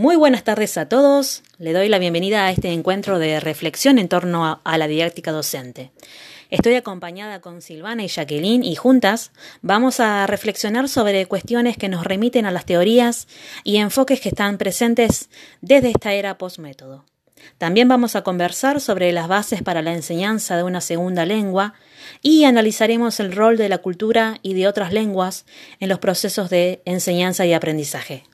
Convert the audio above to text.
Muy buenas tardes a todos. Le doy la bienvenida a este encuentro de reflexión en torno a, la didáctica docente. Estoy acompañada con Silvana y Jacqueline y juntas vamos a reflexionar sobre cuestiones que nos remiten a las teorías y enfoques que están presentes desde esta era postmétodo. También vamos a conversar sobre las bases para la enseñanza de una segunda lengua y analizaremos el rol de la cultura y de otras lenguas en los procesos de enseñanza y aprendizaje.